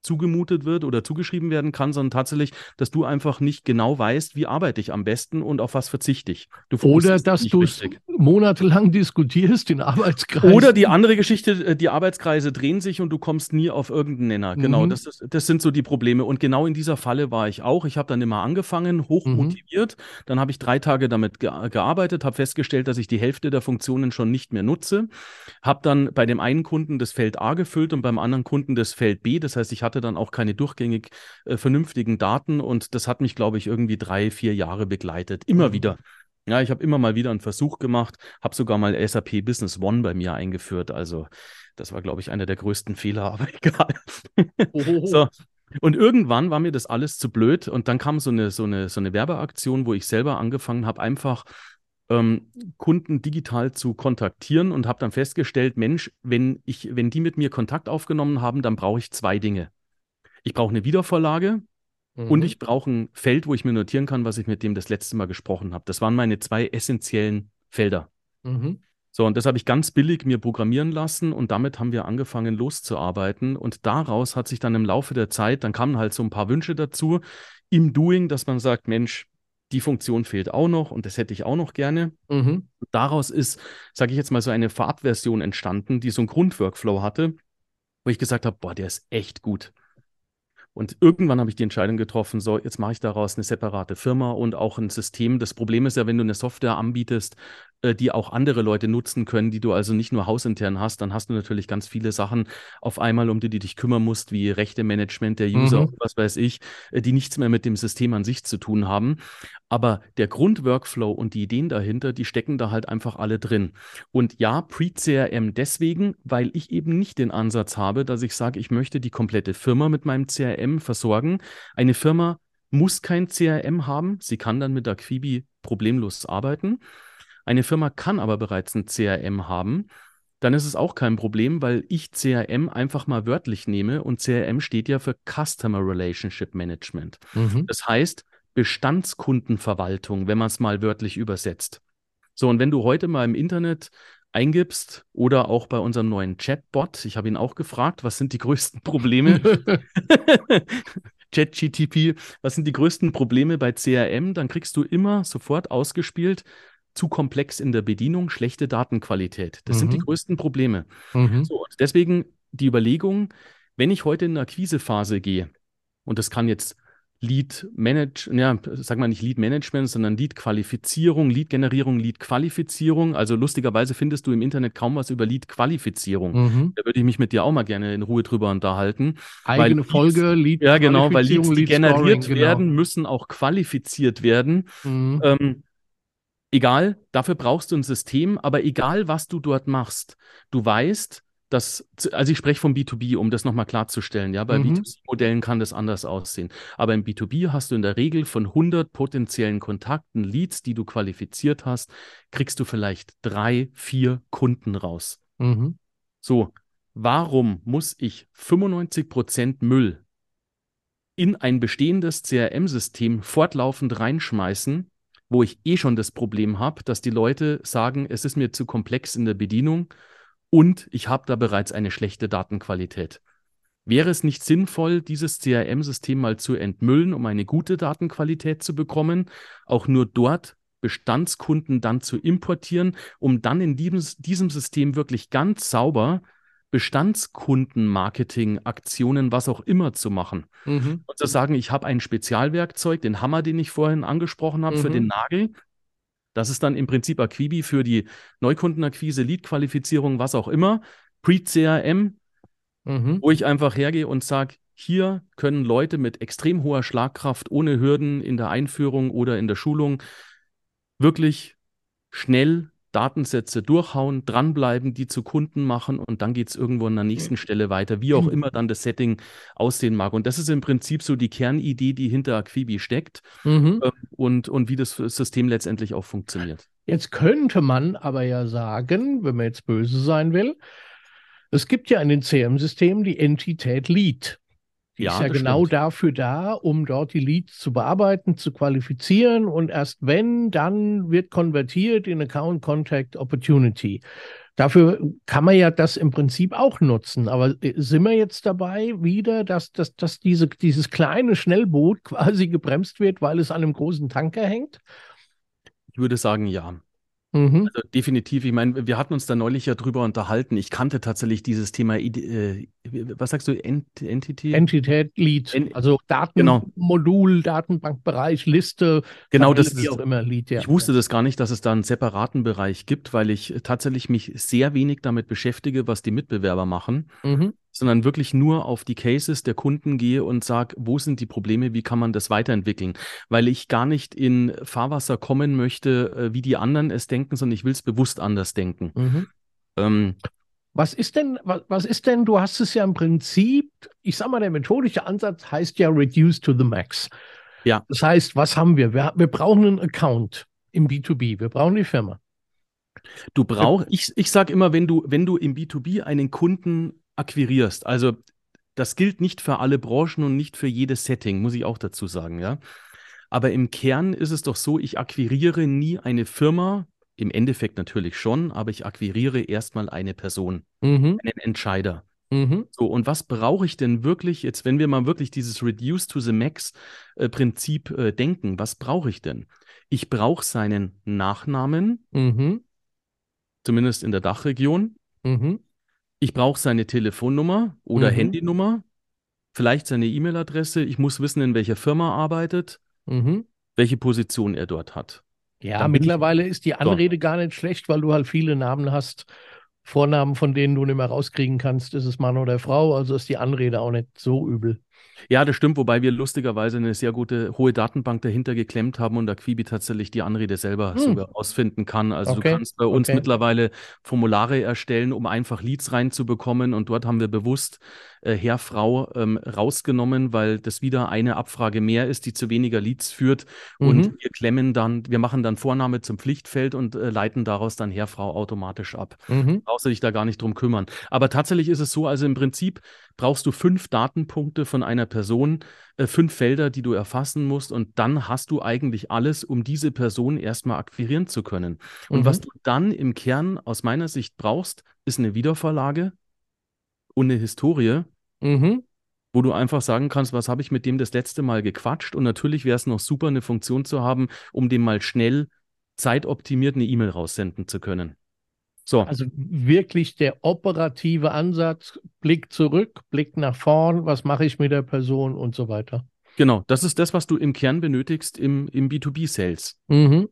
zugemutet wird oder zugeschrieben werden kann, sondern tatsächlich, dass du einfach nicht genau weißt, wie arbeite ich am besten und auf was verzichte ich.
oder dass du es monatelang diskutierst in Arbeitskreisen.
Oder die andere Geschichte, äh, die Arbeitskreise drehen sich und du kommst nie auf irgendeinen Nenner. Genau, mhm. Genau, das, ist, das sind so die Probleme. Und genau in dieser Falle war ich auch. Ich habe dann immer angefangen, hoch motiviert. Mhm. Dann habe ich drei Tage damit ge gearbeitet, habe festgestellt, dass ich die Hälfte der Funktionen schon nicht mehr nutze. Habe dann bei dem einen Kunden das Feld A gefüllt und beim anderen Kunden das Feld B. Das heißt, ich hatte dann auch keine durchgängig äh, vernünftigen Daten und das hat mich, glaube ich, irgendwie drei, vier Jahre begleitet. Immer mhm. wieder. Ja, ich habe immer mal wieder einen Versuch gemacht, habe sogar mal SAP Business One bei mir eingeführt. Also das war, glaube ich, einer der größten Fehler, aber egal. Oh. so. Und irgendwann war mir das alles zu blöd und dann kam so eine, so eine, so eine Werbeaktion, wo ich selber angefangen habe, einfach ähm, Kunden digital zu kontaktieren und habe dann festgestellt, Mensch, wenn ich, wenn die mit mir Kontakt aufgenommen haben, dann brauche ich zwei Dinge. Ich brauche eine Wiedervorlage mhm. und ich brauche ein Feld, wo ich mir notieren kann, was ich mit dem das letzte Mal gesprochen habe. Das waren meine zwei essentiellen Felder. Mhm. So, und das habe ich ganz billig mir programmieren lassen und damit haben wir angefangen loszuarbeiten. Und daraus hat sich dann im Laufe der Zeit, dann kamen halt so ein paar Wünsche dazu, im Doing, dass man sagt, Mensch, die Funktion fehlt auch noch und das hätte ich auch noch gerne. Mhm. Daraus ist, sage ich jetzt mal, so eine Farbversion entstanden, die so einen Grundworkflow hatte, wo ich gesagt habe, boah, der ist echt gut. Und irgendwann habe ich die Entscheidung getroffen, so, jetzt mache ich daraus eine separate Firma und auch ein System. Das Problem ist ja, wenn du eine Software anbietest, die auch andere Leute nutzen können, die du also nicht nur hausintern hast, dann hast du natürlich ganz viele Sachen auf einmal, um die du dich kümmern musst, wie Rechtemanagement der User, mhm. was weiß ich, äh, die nichts mehr mit dem System an sich zu tun haben. Aber der Grundworkflow und die Ideen dahinter, die stecken da halt einfach alle drin. Und ja, Pre-CRM deswegen, weil ich eben nicht den Ansatz habe, dass ich sage, ich möchte die komplette Firma mit meinem CRM versorgen. Eine Firma muss kein CRM haben. Sie kann dann mit Aquibi problemlos arbeiten. Eine Firma kann aber bereits ein CRM haben. Dann ist es auch kein Problem, weil ich CRM einfach mal wörtlich nehme und CRM steht ja für Customer Relationship Management. Mhm. Das heißt, Bestandskundenverwaltung, wenn man es mal wörtlich übersetzt. So, und wenn du heute mal im Internet eingibst oder auch bei unserem neuen Chatbot. Ich habe ihn auch gefragt, was sind die größten Probleme? ChatGTP, was sind die größten Probleme bei CRM? Dann kriegst du immer sofort ausgespielt, zu komplex in der Bedienung, schlechte Datenqualität. Das mhm. sind die mhm. größten Probleme. Mhm. So, und deswegen die Überlegung, wenn ich heute in eine Akquisephase gehe, und das kann jetzt Lead Manage, ja, sag mal nicht Lead Management, sondern Lead Qualifizierung, Lead Generierung, Lead Qualifizierung. Also lustigerweise findest du im Internet kaum was über Lead Qualifizierung. Mhm. Da würde ich mich mit dir auch mal gerne in Ruhe drüber unterhalten.
Eigene Folge,
Lead Ja, genau, weil Leads, die generiert Scoring, genau. werden, müssen auch qualifiziert werden. Mhm. Ähm, egal, dafür brauchst du ein System, aber egal, was du dort machst, du weißt, das, also ich spreche vom B2B, um das nochmal klarzustellen. Ja, bei mhm. B2C-Modellen kann das anders aussehen. Aber im B2B hast du in der Regel von 100 potenziellen Kontakten, Leads, die du qualifiziert hast, kriegst du vielleicht drei, vier Kunden raus. Mhm. So, warum muss ich 95% Müll in ein bestehendes CRM-System fortlaufend reinschmeißen, wo ich eh schon das Problem habe, dass die Leute sagen, es ist mir zu komplex in der Bedienung und ich habe da bereits eine schlechte Datenqualität. Wäre es nicht sinnvoll, dieses CRM-System mal zu entmüllen, um eine gute Datenqualität zu bekommen, auch nur dort Bestandskunden dann zu importieren, um dann in diesem, diesem System wirklich ganz sauber Bestandskundenmarketing, Aktionen, was auch immer zu machen. Mhm. Und zu sagen, ich habe ein Spezialwerkzeug, den Hammer, den ich vorhin angesprochen habe, mhm. für den mhm. Nagel, das ist dann im Prinzip Aquibi für die Neukundenakquise, Lead-Qualifizierung, was auch immer, Pre-CRM, mhm. wo ich einfach hergehe und sage, hier können Leute mit extrem hoher Schlagkraft, ohne Hürden in der Einführung oder in der Schulung wirklich schnell Datensätze durchhauen, dranbleiben, die zu Kunden machen und dann geht es irgendwo an der nächsten Stelle weiter, wie auch mhm. immer dann das Setting aussehen mag. Und das ist im Prinzip so die Kernidee, die hinter Aquibi steckt mhm. äh, und, und wie das System letztendlich auch funktioniert.
Jetzt könnte man aber ja sagen, wenn man jetzt böse sein will, es gibt ja in den CM-Systemen die Entität Lead. Die ja, ist ja genau stimmt. dafür da, um dort die Leads zu bearbeiten, zu qualifizieren und erst wenn, dann wird konvertiert in Account Contact Opportunity. Dafür kann man ja das im Prinzip auch nutzen. Aber äh, sind wir jetzt dabei wieder, dass, dass, dass diese, dieses kleine Schnellboot quasi gebremst wird, weil es an einem großen Tanker hängt?
Ich würde sagen, ja. Mhm. Also definitiv. Ich meine, wir hatten uns da neulich ja drüber unterhalten. Ich kannte tatsächlich dieses Thema, äh, was sagst du, Ent Entity?
Entität, Lead, en also Datenmodul, genau. Datenbankbereich, Liste.
Genau, das ist auch immer Lead. Ja. Ich wusste das gar nicht, dass es da einen separaten Bereich gibt, weil ich tatsächlich mich sehr wenig damit beschäftige, was die Mitbewerber machen. Mhm sondern wirklich nur auf die Cases der Kunden gehe und sage, wo sind die Probleme, wie kann man das weiterentwickeln? Weil ich gar nicht in Fahrwasser kommen möchte, äh, wie die anderen es denken, sondern ich will es bewusst anders denken. Mhm.
Ähm, was ist denn, was, was ist denn, du hast es ja im Prinzip, ich sag mal, der methodische Ansatz heißt ja Reduce to the Max. Ja. Das heißt, was haben wir? Wir, wir brauchen einen Account im B2B, wir brauchen die Firma.
Du brauchst, ich, ich sage immer, wenn du, wenn du im B2B einen Kunden akquirierst. Also das gilt nicht für alle Branchen und nicht für jedes Setting, muss ich auch dazu sagen, ja. Aber im Kern ist es doch so, ich akquiriere nie eine Firma, im Endeffekt natürlich schon, aber ich akquiriere erstmal eine Person, mhm. einen Entscheider. Mhm. So, und was brauche ich denn wirklich jetzt, wenn wir mal wirklich dieses Reduce to the Max äh, Prinzip äh, denken, was brauche ich denn? Ich brauche seinen Nachnamen, mhm. zumindest in der Dachregion. Mhm ich brauche seine Telefonnummer oder mhm. Handynummer, vielleicht seine E-Mail-Adresse. Ich muss wissen, in welcher Firma er arbeitet, mhm. welche Position er dort hat.
Ja, Dann mittlerweile ist die Anrede dort. gar nicht schlecht, weil du halt viele Namen hast. Vornamen, von denen du nicht mehr rauskriegen kannst, ist es Mann oder Frau, also ist die Anrede auch nicht so übel.
Ja, das stimmt, wobei wir lustigerweise eine sehr gute hohe Datenbank dahinter geklemmt haben und Aquibi tatsächlich die Anrede selber hm. sogar ausfinden kann. Also okay. du kannst bei uns okay. mittlerweile Formulare erstellen, um einfach Leads reinzubekommen und dort haben wir bewusst äh, Herr, Frau ähm, rausgenommen, weil das wieder eine Abfrage mehr ist, die zu weniger Leads führt mhm. und wir klemmen dann, wir machen dann Vorname zum Pflichtfeld und äh, leiten daraus dann Herr, Frau automatisch ab. Mhm. Brauchst du dich da gar nicht drum kümmern. Aber tatsächlich ist es so, also im Prinzip brauchst du fünf Datenpunkte von einer Person äh, fünf Felder, die du erfassen musst und dann hast du eigentlich alles, um diese Person erstmal akquirieren zu können. Und mhm. was du dann im Kern aus meiner Sicht brauchst, ist eine Wiedervorlage und eine Historie, mhm. wo du einfach sagen kannst, was habe ich mit dem das letzte Mal gequatscht und natürlich wäre es noch super, eine Funktion zu haben, um dem mal schnell zeitoptimiert eine E-Mail raussenden zu können.
So. Also wirklich der operative Ansatz, Blick zurück, Blick nach vorn, was mache ich mit der Person und so weiter.
Genau, das ist das, was du im Kern benötigst im, im B2B-Sales. Mhm.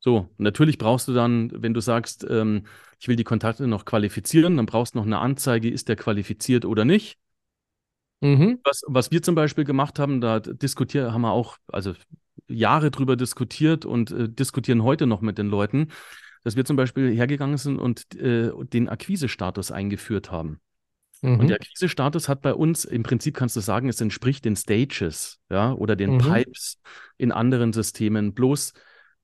So, natürlich brauchst du dann, wenn du sagst, ähm, ich will die Kontakte noch qualifizieren, dann brauchst du noch eine Anzeige, ist der qualifiziert oder nicht. Mhm. Was, was wir zum Beispiel gemacht haben, da diskutieren, haben wir auch, also Jahre drüber diskutiert und äh, diskutieren heute noch mit den Leuten dass wir zum Beispiel hergegangen sind und äh, den Akquisestatus eingeführt haben. Mhm. Und der Akquisestatus hat bei uns, im Prinzip kannst du sagen, es entspricht den Stages, ja, oder den mhm. Pipes in anderen Systemen. Bloß,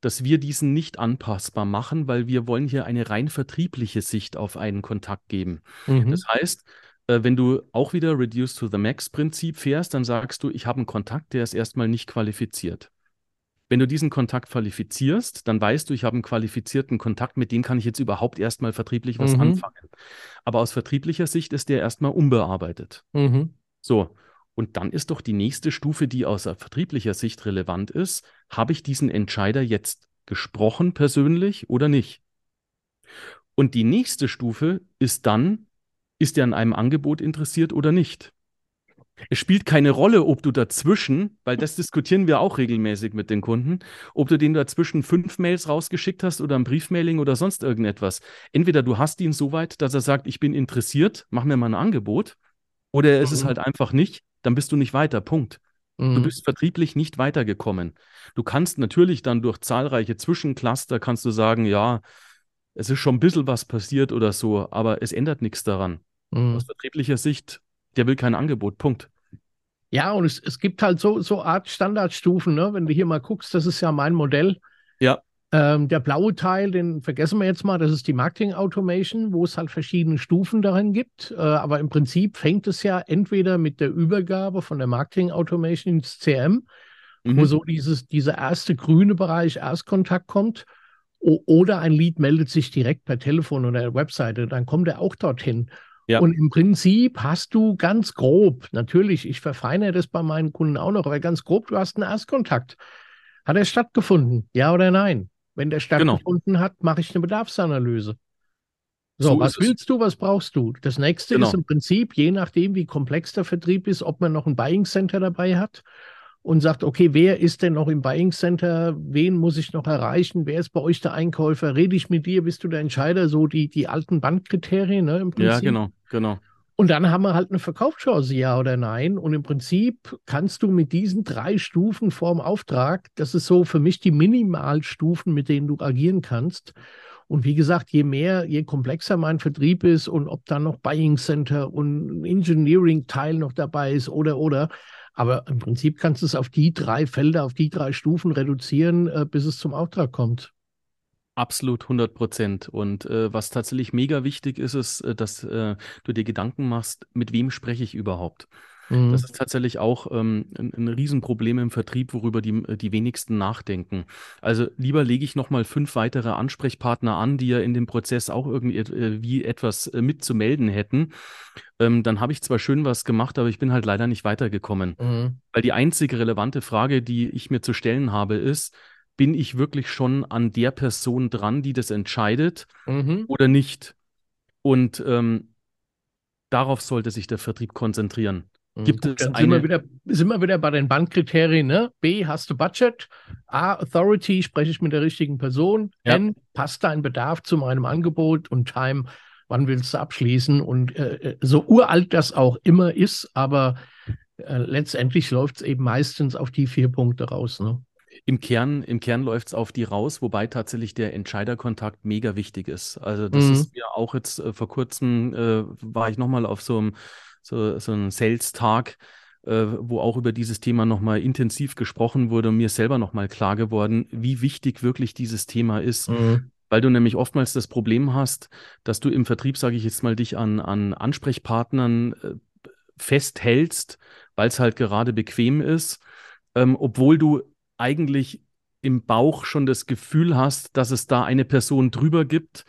dass wir diesen nicht anpassbar machen, weil wir wollen hier eine rein vertriebliche Sicht auf einen Kontakt geben. Mhm. Das heißt, äh, wenn du auch wieder Reduce to the Max Prinzip fährst, dann sagst du, ich habe einen Kontakt, der ist erstmal nicht qualifiziert. Wenn du diesen Kontakt qualifizierst, dann weißt du, ich habe einen qualifizierten Kontakt, mit dem kann ich jetzt überhaupt erstmal vertrieblich was mhm. anfangen. Aber aus vertrieblicher Sicht ist der erstmal unbearbeitet. Mhm. So. Und dann ist doch die nächste Stufe, die aus vertrieblicher Sicht relevant ist, habe ich diesen Entscheider jetzt gesprochen persönlich oder nicht? Und die nächste Stufe ist dann, ist er an einem Angebot interessiert oder nicht? Es spielt keine Rolle, ob du dazwischen, weil das diskutieren wir auch regelmäßig mit den Kunden, ob du den dazwischen fünf Mails rausgeschickt hast oder ein Briefmailing oder sonst irgendetwas. Entweder du hast ihn so weit, dass er sagt, ich bin interessiert, mach mir mal ein Angebot, oder er ist mhm. es halt einfach nicht, dann bist du nicht weiter. Punkt. Mhm. Du bist vertrieblich nicht weitergekommen. Du kannst natürlich dann durch zahlreiche Zwischencluster kannst du sagen, ja, es ist schon ein bisschen was passiert oder so, aber es ändert nichts daran. Mhm. Aus vertrieblicher Sicht der will kein Angebot. Punkt.
Ja, und es, es gibt halt so, so Art Standardstufen, ne? Wenn du hier mal guckst, das ist ja mein Modell.
Ja.
Ähm, der blaue Teil, den vergessen wir jetzt mal, das ist die Marketing Automation, wo es halt verschiedene Stufen darin gibt. Äh, aber im Prinzip fängt es ja entweder mit der Übergabe von der Marketing Automation ins CM, mhm. wo so dieses, dieser erste grüne Bereich Erstkontakt kommt. Oder ein Lead meldet sich direkt per Telefon oder der Webseite, dann kommt er auch dorthin. Ja. Und im Prinzip hast du ganz grob, natürlich, ich verfeinere das bei meinen Kunden auch noch, aber ganz grob, du hast einen Erstkontakt. Hat er stattgefunden? Ja oder nein? Wenn der genau. stattgefunden genau. hat, mache ich eine Bedarfsanalyse. So, so was willst du, was brauchst du? Das nächste genau. ist im Prinzip, je nachdem, wie komplex der Vertrieb ist, ob man noch ein Buying Center dabei hat und sagt, okay, wer ist denn noch im Buying Center? Wen muss ich noch erreichen? Wer ist bei euch der Einkäufer? Rede ich mit dir? Bist du der Entscheider? So die, die alten Bandkriterien, ne, im
Prinzip. Ja, genau, genau.
Und dann haben wir halt eine Verkaufschance, ja oder nein. Und im Prinzip kannst du mit diesen drei Stufen vorm Auftrag, das ist so für mich die Minimalstufen, mit denen du agieren kannst. Und wie gesagt, je mehr, je komplexer mein Vertrieb ist und ob dann noch Buying Center und Engineering-Teil noch dabei ist oder, oder, aber im Prinzip kannst du es auf die drei Felder, auf die drei Stufen reduzieren, äh, bis es zum Auftrag kommt.
Absolut 100 Prozent. Und äh, was tatsächlich mega wichtig ist, ist, äh, dass äh, du dir Gedanken machst, mit wem spreche ich überhaupt? Mhm. Das ist tatsächlich auch ähm, ein, ein Riesenproblem im Vertrieb, worüber die, die wenigsten nachdenken. Also lieber lege ich nochmal fünf weitere Ansprechpartner an, die ja in dem Prozess auch irgendwie äh, wie etwas äh, mitzumelden hätten. Ähm, dann habe ich zwar schön was gemacht, aber ich bin halt leider nicht weitergekommen. Mhm. Weil die einzige relevante Frage, die ich mir zu stellen habe, ist, bin ich wirklich schon an der Person dran, die das entscheidet mhm. oder nicht? Und ähm, darauf sollte sich der Vertrieb konzentrieren.
Mhm. Gibt es Dann sind, wir wieder, sind wir wieder bei den Bandkriterien. Ne? B, hast du Budget? A, Authority, spreche ich mit der richtigen Person? Ja. N, passt dein Bedarf zu meinem Angebot? Und Time, wann willst du abschließen? Und äh, äh so uralt das auch immer ist, aber äh, letztendlich läuft es eben meistens auf die vier Punkte raus. Ne?
Im Kern, im Kern läuft es auf die raus, wobei tatsächlich der Entscheiderkontakt mega wichtig ist. Also das mhm. ist mir auch jetzt äh, vor kurzem, äh, war ich nochmal auf so einem so, so einen Sales-Tag, äh, wo auch über dieses Thema nochmal intensiv gesprochen wurde und mir selber nochmal klar geworden, wie wichtig wirklich dieses Thema ist. Mhm. Weil du nämlich oftmals das Problem hast, dass du im Vertrieb, sage ich jetzt mal, dich an, an Ansprechpartnern äh, festhältst, weil es halt gerade bequem ist, ähm, obwohl du eigentlich im Bauch schon das Gefühl hast, dass es da eine Person drüber gibt,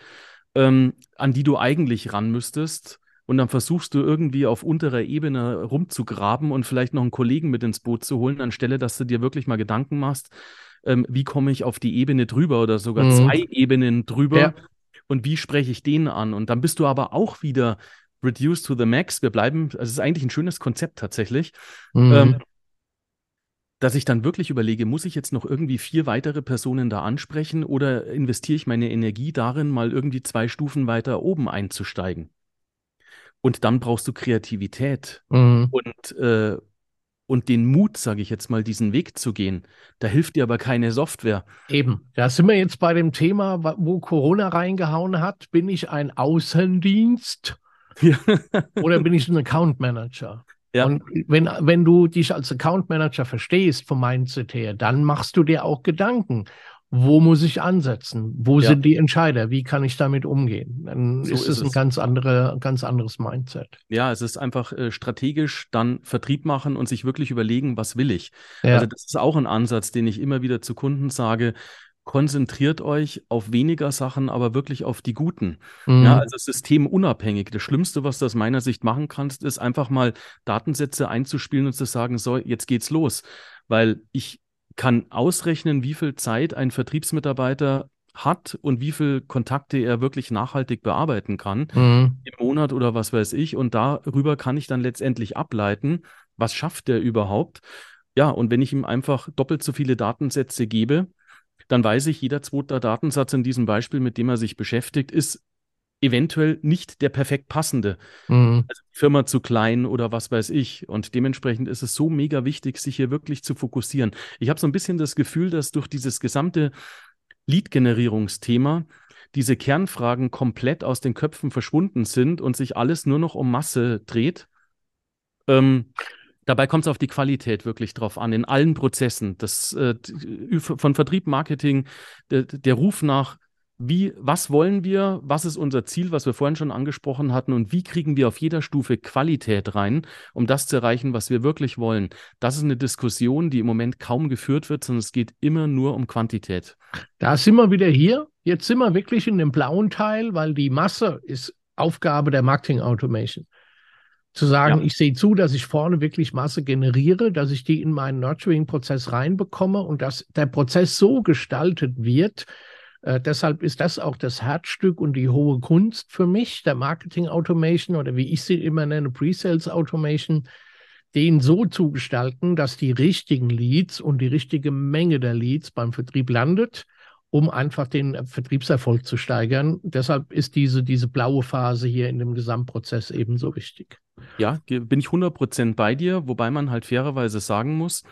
ähm, an die du eigentlich ran müsstest. Und dann versuchst du irgendwie auf unterer Ebene rumzugraben und vielleicht noch einen Kollegen mit ins Boot zu holen, anstelle, dass du dir wirklich mal Gedanken machst, ähm, wie komme ich auf die Ebene drüber oder sogar mhm. zwei Ebenen drüber ja. und wie spreche ich den an? Und dann bist du aber auch wieder reduced to the max. Wir bleiben, also es ist eigentlich ein schönes Konzept tatsächlich. Mhm. Ähm, dass ich dann wirklich überlege, muss ich jetzt noch irgendwie vier weitere Personen da ansprechen oder investiere ich meine Energie darin, mal irgendwie zwei Stufen weiter oben einzusteigen? Und dann brauchst du Kreativität mhm. und, äh, und den Mut, sage ich jetzt mal, diesen Weg zu gehen. Da hilft dir aber keine Software.
Eben, da sind wir jetzt bei dem Thema, wo Corona reingehauen hat. Bin ich ein Außendienst ja. oder bin ich ein Account Manager? Ja. Und wenn, wenn du dich als Account Manager verstehst vom Mindset her, dann machst du dir auch Gedanken. Wo muss ich ansetzen? Wo ja. sind die Entscheider? Wie kann ich damit umgehen? Dann so ist es ein ganz, andere, ganz anderes Mindset.
Ja, es ist einfach äh, strategisch dann Vertrieb machen und sich wirklich überlegen, was will ich? Ja. Also das ist auch ein Ansatz, den ich immer wieder zu Kunden sage konzentriert euch auf weniger Sachen, aber wirklich auf die guten. Mhm. Ja, also systemunabhängig. Das Schlimmste, was du aus meiner Sicht machen kannst, ist einfach mal Datensätze einzuspielen und zu sagen, so, jetzt geht's los. Weil ich kann ausrechnen, wie viel Zeit ein Vertriebsmitarbeiter hat und wie viel Kontakte er wirklich nachhaltig bearbeiten kann mhm. im Monat oder was weiß ich. Und darüber kann ich dann letztendlich ableiten, was schafft er überhaupt. Ja, und wenn ich ihm einfach doppelt so viele Datensätze gebe, dann weiß ich, jeder zweite Datensatz in diesem Beispiel, mit dem er sich beschäftigt, ist eventuell nicht der perfekt passende. Mhm. Also die Firma zu klein oder was weiß ich. Und dementsprechend ist es so mega wichtig, sich hier wirklich zu fokussieren. Ich habe so ein bisschen das Gefühl, dass durch dieses gesamte Lead-Generierungsthema diese Kernfragen komplett aus den Köpfen verschwunden sind und sich alles nur noch um Masse dreht. Ähm, Dabei kommt es auf die Qualität wirklich drauf an, in allen Prozessen. Das, äh, von Vertrieb, Marketing, der, der Ruf nach, wie, was wollen wir, was ist unser Ziel, was wir vorhin schon angesprochen hatten und wie kriegen wir auf jeder Stufe Qualität rein, um das zu erreichen, was wir wirklich wollen. Das ist eine Diskussion, die im Moment kaum geführt wird, sondern es geht immer nur um Quantität.
Da sind wir wieder hier. Jetzt sind wir wirklich in dem blauen Teil, weil die Masse ist Aufgabe der Marketing Automation. Zu sagen, ja. ich sehe zu, dass ich vorne wirklich Masse generiere, dass ich die in meinen Nurturing-Prozess reinbekomme und dass der Prozess so gestaltet wird. Äh, deshalb ist das auch das Herzstück und die hohe Kunst für mich, der Marketing Automation oder wie ich sie immer nenne, Pre-Sales Automation, den so zu gestalten, dass die richtigen Leads und die richtige Menge der Leads beim Vertrieb landet um einfach den Vertriebserfolg zu steigern. Deshalb ist diese, diese blaue Phase hier in dem Gesamtprozess ebenso wichtig.
Ja, bin ich 100% bei dir, wobei man halt fairerweise sagen muss,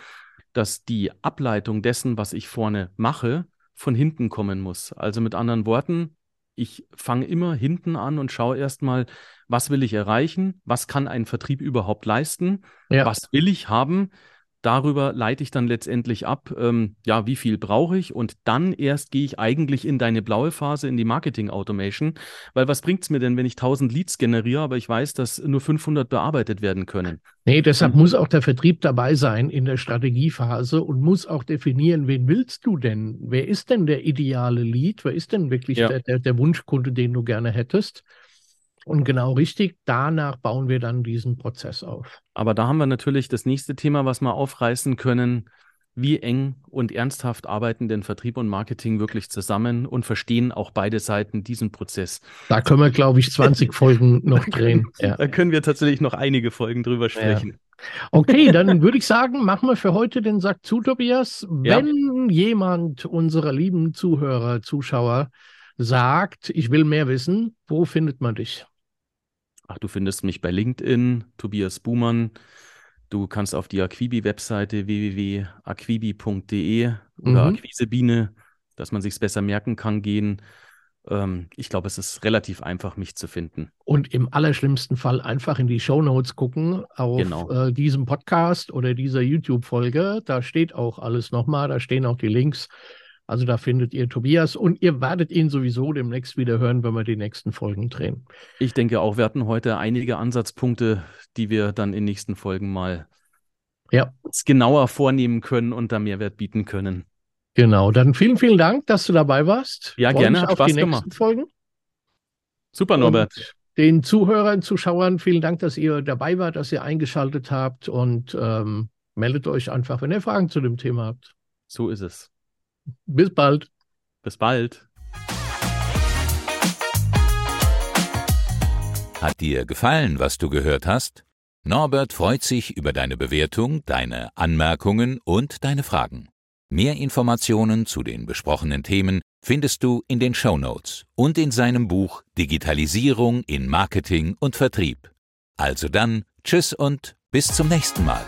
dass die Ableitung dessen, was ich vorne mache, von hinten kommen muss. Also mit anderen Worten, ich fange immer hinten an und schaue erstmal, was will ich erreichen, was kann ein Vertrieb überhaupt leisten, ja. was will ich haben, darüber leite ich dann letztendlich ab, ähm, ja, wie viel brauche ich und dann erst gehe ich eigentlich in deine blaue Phase, in die Marketing Automation, weil was bringt es mir denn, wenn ich 1000 Leads generiere, aber ich weiß, dass nur 500 bearbeitet werden können?
Nee, deshalb muss auch der Vertrieb dabei sein in der Strategiephase und muss auch definieren, wen willst du denn? Wer ist denn der ideale Lead? Wer ist denn wirklich ja. der, der, der Wunschkunde, den du gerne hättest? Und genau richtig, danach bauen wir dann diesen Prozess auf.
Aber da haben wir natürlich das nächste Thema, was wir aufreißen können. Wie eng und ernsthaft arbeiten denn Vertrieb und Marketing wirklich zusammen und verstehen auch beide Seiten diesen Prozess?
Da können wir, glaube ich, 20 Folgen noch drehen.
Ja. Da können wir tatsächlich noch einige Folgen drüber sprechen. Ja.
Okay, dann würde ich sagen, machen wir für heute den Sack zu, Tobias. Wenn ja. jemand unserer lieben Zuhörer, Zuschauer sagt, ich will mehr wissen, wo findet man dich?
Ach, du findest mich bei LinkedIn, Tobias Buhmann. Du kannst auf die Aquibi-Webseite www.aquibi.de oder mhm. Akquisebiene, dass man sich es besser merken kann, gehen. Ähm, ich glaube, es ist relativ einfach, mich zu finden.
Und im allerschlimmsten Fall einfach in die Show Notes gucken auf genau. äh, diesem Podcast oder dieser YouTube-Folge. Da steht auch alles nochmal, da stehen auch die Links Also da findet ihr Tobias und ihr werdet ihn sowieso demnächst wieder hören, wenn wir die nächsten Folgen drehen.
Ich denke auch, wir hatten heute einige Ansatzpunkte, die wir dann in nächsten Folgen mal ja. genauer vornehmen können und da Mehrwert bieten können.
Genau, dann vielen, vielen Dank, dass du dabei warst.
Ja, Freue gerne, hat auf Spaß die gemacht.
Folgen.
Super, Norbert. Und
den Zuhörern, Zuschauern, vielen Dank, dass ihr dabei wart, dass ihr eingeschaltet habt und ähm, meldet euch einfach, wenn ihr Fragen zu dem Thema habt.
So ist es.
Bis bald.
Bis bald.
Hat dir gefallen, was du gehört hast? Norbert freut sich über deine Bewertung, deine Anmerkungen und deine Fragen. Mehr Informationen zu den besprochenen Themen findest du in den Show Notes und in seinem Buch Digitalisierung in Marketing und Vertrieb. Also dann, tschüss und bis zum nächsten Mal.